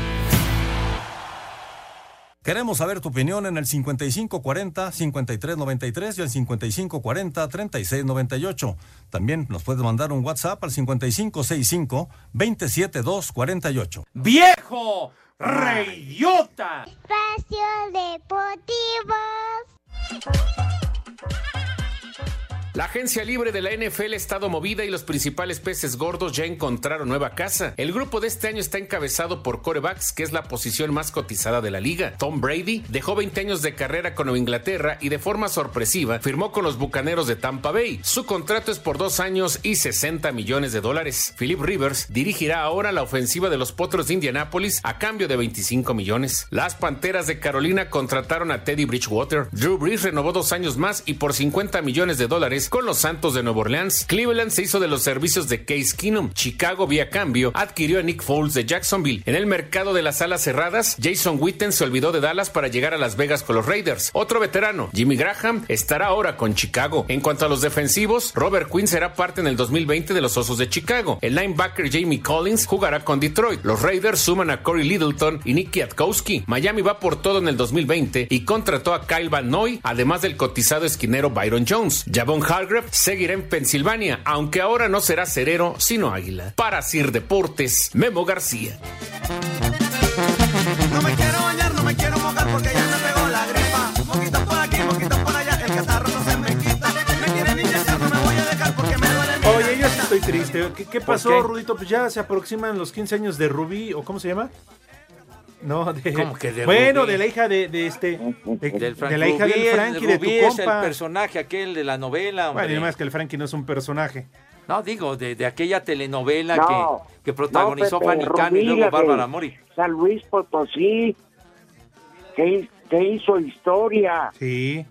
Queremos saber tu opinión en el 5540-5393 y el 5540-3698. También nos puedes mandar un WhatsApp al 5565-27248. ¡Viejo! ¡Reidiota! Espacio Deportivo. La agencia libre de la NFL ha estado movida y los principales peces gordos ya encontraron nueva casa. El grupo de este año está encabezado por corebacks, que es la posición más cotizada de la liga. Tom Brady dejó 20 años de carrera con Nueva Inglaterra y de forma sorpresiva firmó con los Bucaneros de Tampa Bay. Su contrato es por dos años y 60 millones de dólares. Philip Rivers dirigirá ahora la ofensiva de los Potros de Indianápolis a cambio de 25 millones. Las Panteras de Carolina contrataron a Teddy Bridgewater. Drew Brees renovó dos años más y por 50 millones de dólares con los Santos de Nueva Orleans. Cleveland se hizo de los servicios de Case Keenum. Chicago, vía cambio, adquirió a Nick Foles de Jacksonville. En el mercado de las alas cerradas, Jason Witten se olvidó de Dallas para llegar a Las Vegas con los Raiders. Otro veterano, Jimmy Graham, estará ahora con Chicago. En cuanto a los defensivos, Robert Quinn será parte en el 2020 de los Osos de Chicago. El linebacker Jamie Collins jugará con Detroit. Los Raiders suman a Corey Littleton y Nick Kwiatkowski. Miami va por todo en el 2020 y contrató a Kyle Van Noy, además del cotizado esquinero Byron Jones. Javon Hargrave seguirá en Pensilvania, aunque ahora no será cerero, sino águila. Para Sir Deportes, Memo García. No me quiero bañar, no me quiero mojar porque ya me pegó la gripa. Moquito por aquí, moquito por allá, el catarro no se me quita. Me quieren inyectar, no me voy a dejar porque me duele mi Oye, yo sí estoy triste. ¿Qué, qué pasó, qué? Rudito? Pues ya se aproximan los 15 años de Rubí, ¿o cómo se llama? No, de... ¿Cómo que de Bueno, Rubí? de la hija de, de este... De, Del de la hija Rubí, del el Frankie, de tu es compa. el personaje aquel de la novela, hombre. Bueno, y más que el Frankie no es un personaje. No, digo, de, de aquella telenovela No, que, que protagonizó no, Fanny Cano y luego Bárbara Mori. San Luis Potosí, que, que hizo historia. Sí.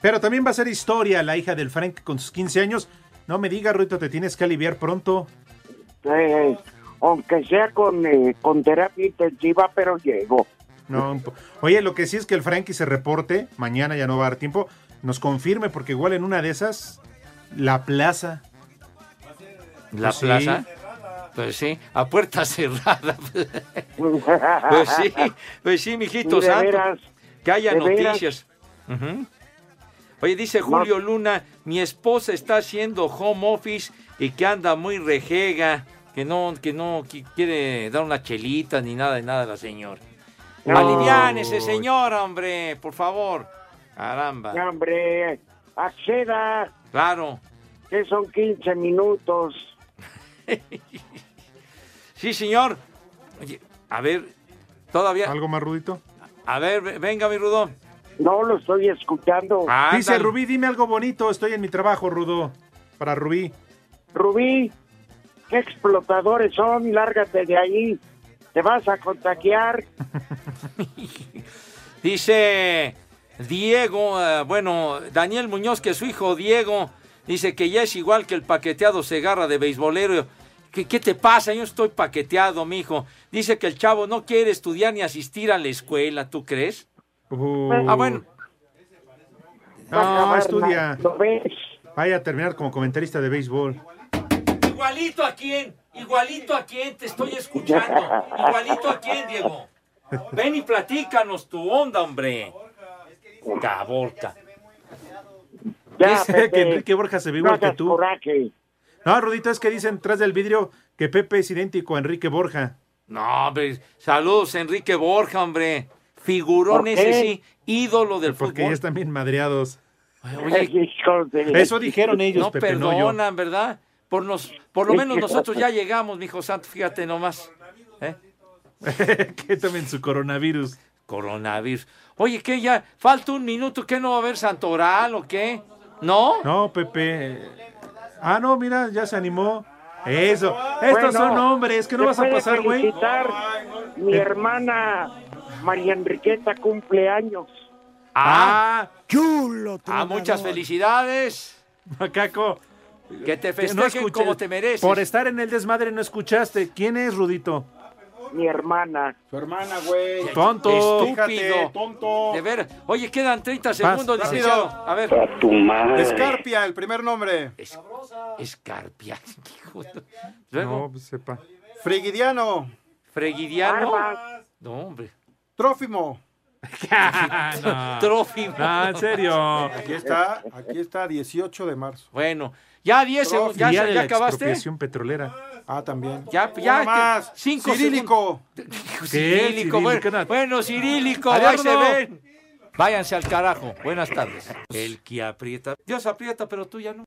Pero también va a ser historia la hija del Frank con sus 15 años. No me digas, Rudito, te tienes que aliviar pronto. Eh, aunque sea con, eh, con terapia intensiva, pero llego. No, Oye, lo que sí es que el Frankie se reporte, mañana ya no va a dar tiempo, nos confirme, porque igual en una de esas, la plaza. ¿La Pues sí. plaza? Pues sí, a puerta cerrada. pues sí, pues sí, mijito santo. veras, que haya noticias. Oye, dice Julio Luna, mi esposa está haciendo home office y que anda muy rejega, que no, que no qui- quiere dar una chelita ni nada de nada la señora. No. Aliviánese, señora, hombre, por favor. Caramba. No, hombre, acceda, Claro. que son 15 minutos. Sí, señor. Oye, a ver, todavía. ¿Algo más, Rudito? A ver, ve- venga, mi Rudo. No lo estoy escuchando. Dice Rubí, dime algo bonito, estoy en mi trabajo, Rudo. Para Rubí. Rubí, qué explotadores son, lárgate de ahí. Te vas a contagiar. Dice Diego, eh, bueno, Daniel Muñoz, que su hijo Diego, dice que ya es igual que el paqueteado Segarra de beisbolero. ¿Qué, qué te pasa? Yo estoy paqueteado, mijo. Dice que el chavo no quiere estudiar ni asistir a la escuela, ¿tú crees? Ah, bueno. No, estudia. Vaya a terminar como comentarista de béisbol. Igualito a quién, igualito a quién te estoy escuchando. Igualito a quién, Diego. Ven y platícanos tu onda, hombre. Caborca. Dice que Enrique Borja se ve igual que tú. coraje. No, Rudito, es que dicen tras del vidrio que Pepe es idéntico a Enrique Borja. No, hombre, saludos Enrique Borja, hombre. Figurón ¿Por ese sí, ídolo del Porque ya fútbol. están bien madreados. Oye, Eso dijeron ellos, no Pepe, no yo. perdonan, ¿verdad? Por, nos, por lo menos nosotros ya llegamos, mi hijo santo, fíjate nomás. ¿Eh? que tomen su coronavirus. Coronavirus. Oye, ¿qué ya? Falta un minuto, ¿qué no va a haber santoral o qué? ¿No? No, Pepe. Ah, no, mira, ya se animó. Eso. Estos Bueno, son hombres, que no ¿me vas a pasar, güey. Mi hermana María Enriqueta cumple años. Ah, chulo. Ah, muchas felicidades. Macaco. Que te Que festejen escuché- como te mereces. Por estar en el desmadre no escuchaste. ¿Quién es, Rudito? Mi hermana. Su hermana, güey. Tonto. Estúpido. Tonto. De ver. Oye, quedan 30 segundos, licenciado. A ver. Escarpia, el primer nombre. Escarpia. hijo de- Luego, No, pues sepa. Frigidiano. Fregidiano. Armas. No, hombre. Trófimo. no. Trófimo. No, en serio. Aquí está, aquí está, 18 de marzo. Bueno, ya 10 segundos. ¿Ya, ya acabaste? expropiación petrolera. Ah, también. Ya, ya. Más. que- Cinco Cirílico. Cirílico. Bueno, bueno, cirílico. Ahí se ven. Váyanse al carajo. Buenas tardes. El que aprieta. Dios aprieta, pero tú ya no.